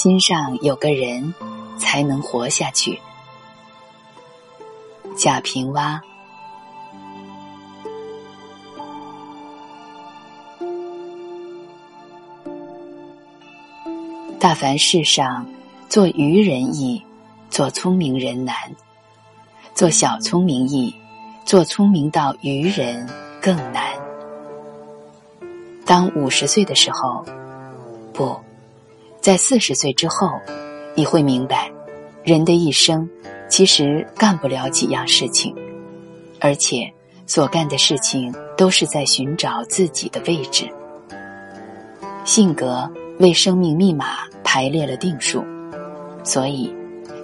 心上有个人，才能活下去。贾平凹。大凡世上，做愚人易，做聪明人难；做小聪明易，做聪明到愚人更难。当五十岁的时候，不。在四十岁之后，你会明白，人的一生其实干不了几样事情，而且所干的事情都是在寻找自己的位置。性格为生命密码排列了定数，所以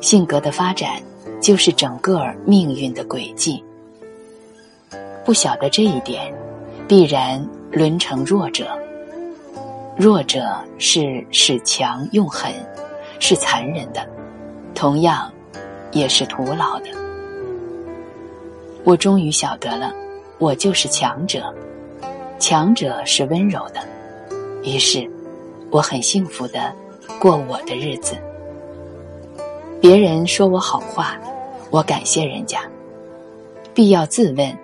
性格的发展就是整个命运的轨迹。不晓得这一点，必然沦成弱者。弱者是使强用狠，是残忍的，同样也是徒劳的。我终于晓得了，我就是强者，强者是温柔的。于是，我很幸福的过我的日子。别人说我好话，我感谢人家。必要自问，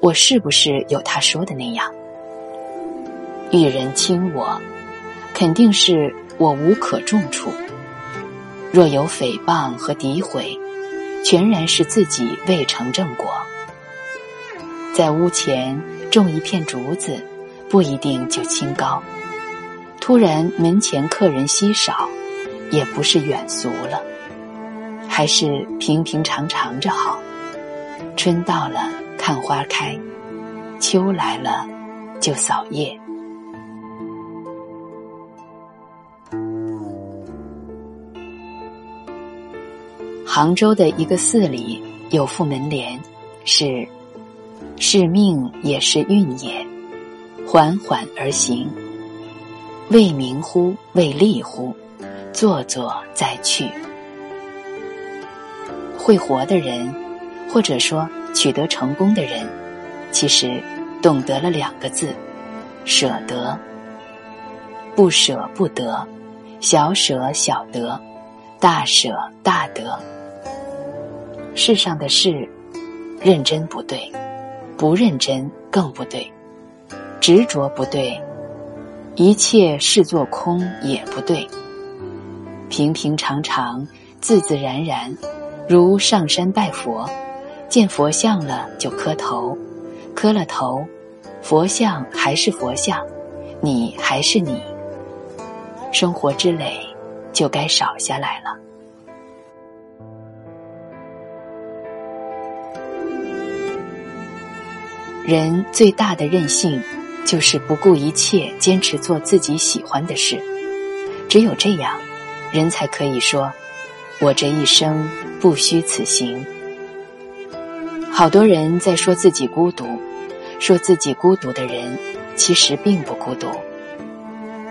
我是不是有他说的那样？遇人轻我。肯定是我无可重处。若有诽谤和诋毁，全然是自己未成正果。在屋前种一片竹子，不一定就清高；突然门前客人稀少，也不是远俗了。还是平平常常着好。春到了看花开，秋来了就扫叶。杭州的一个寺里有副门联，是“是命也是运也，缓缓而行，为名乎？为利乎？做做再去。”会活的人，或者说取得成功的人，其实懂得了两个字：舍得。不舍不得，小舍小得，大舍大得。世上的事，认真不对，不认真更不对，执着不对，一切视作空也不对。平平常常，自自然然，如上山拜佛，见佛像了就磕头，磕了头，佛像还是佛像，你还是你，生活之累就该少下来了。人最大的任性，就是不顾一切坚持做自己喜欢的事。只有这样，人才可以说：“我这一生不虚此行。”好多人在说自己孤独，说自己孤独的人，其实并不孤独。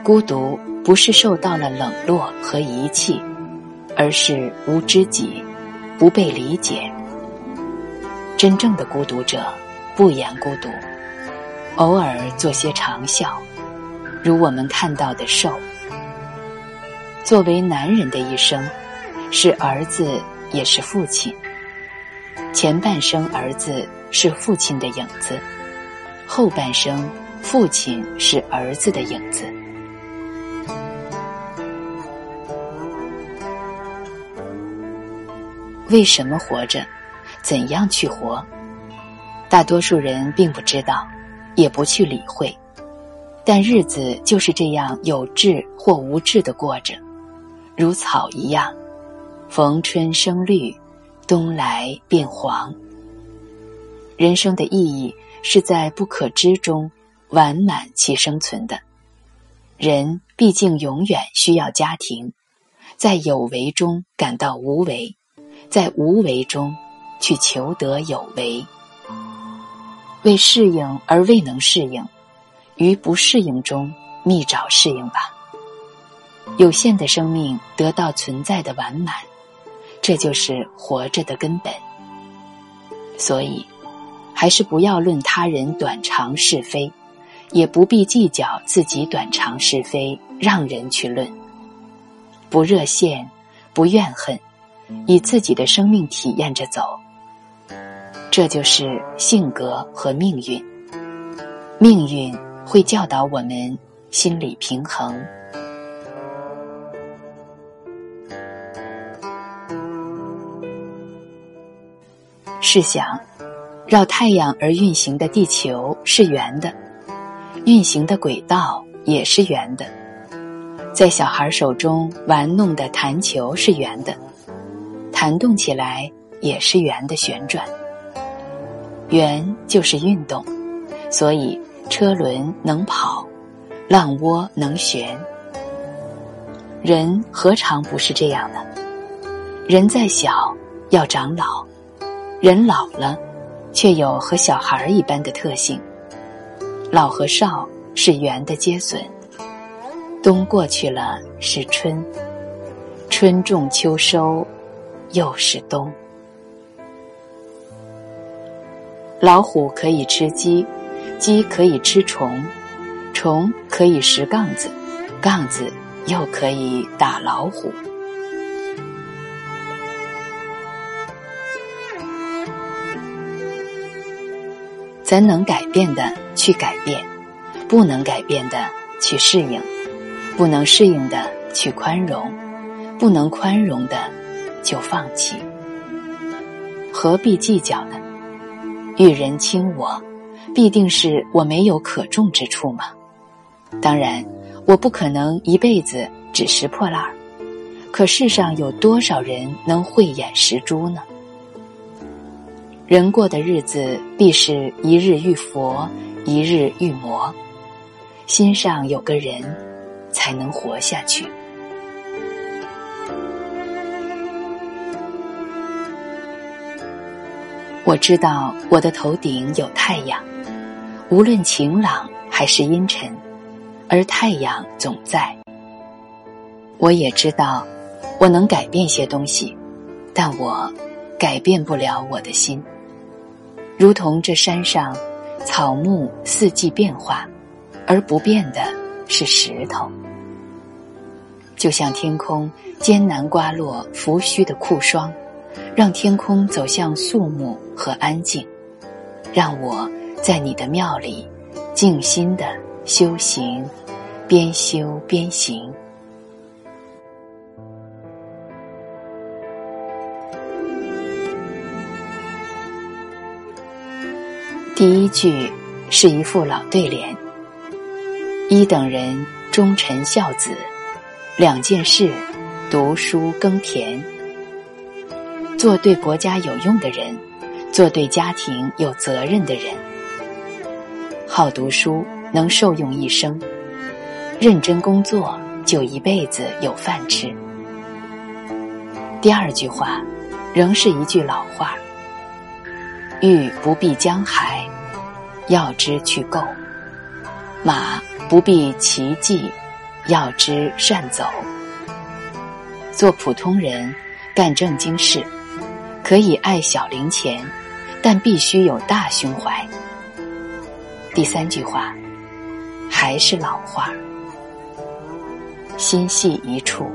孤独不是受到了冷落和遗弃，而是无知己，不被理解。真正的孤独者。不言孤独，偶尔做些长啸，如我们看到的兽。作为男人的一生，是儿子也是父亲。前半生儿子是父亲的影子，后半生父亲是儿子的影子。为什么活着？怎样去活？大多数人并不知道，也不去理会，但日子就是这样有志或无志的过着，如草一样，逢春生绿，冬来变黄。人生的意义是在不可知中完满其生存的。人毕竟永远需要家庭，在有为中感到无为，在无为中去求得有为。为适应而未能适应，于不适应中觅找适应吧。有限的生命得到存在的完满，这就是活着的根本。所以，还是不要论他人短长是非，也不必计较自己短长是非，让人去论。不热线，不怨恨，以自己的生命体验着走。这就是性格和命运。命运会教导我们心理平衡。试想，绕太阳而运行的地球是圆的，运行的轨道也是圆的。在小孩手中玩弄的弹球是圆的，弹动起来也是圆的旋转。圆就是运动，所以车轮能跑，浪窝能旋。人何尝不是这样呢？人再小要长老。人老了，却有和小孩一般的特性。老和少是圆的接损。冬过去了是春，春种秋收，又是冬。老虎可以吃鸡，鸡可以吃虫，虫可以拾杠子，杠子又可以打老虎。咱能改变的去改变，不能改变的去适应，不能适应的去宽容，不能宽容的就放弃。何必计较呢？遇人轻我，必定是我没有可重之处吗？当然，我不可能一辈子只拾破烂儿。可世上有多少人能慧眼识珠呢？人过的日子，必是一日遇佛，一日遇魔。心上有个人，才能活下去。我知道我的头顶有太阳，无论晴朗还是阴沉，而太阳总在。我也知道，我能改变些东西，但我改变不了我的心。如同这山上，草木四季变化，而不变的是石头。就像天空艰难刮落拂须的酷霜，让天空走向肃穆和安静。让我在你的庙里静心的修行，边修边行。第一句是一副老对联：一等人忠臣孝子，两件事读书耕田。做对国家有用的人，做对家庭有责任的人。好读书能受用一生，认真工作就一辈子有饭吃。第二句话，仍是一句老话。欲不避江海，要知去够；马不必骑骑，要知善走。做普通人，干正经事，可以爱小零钱，但必须有大胸怀。第三句话，还是老话，心系一处。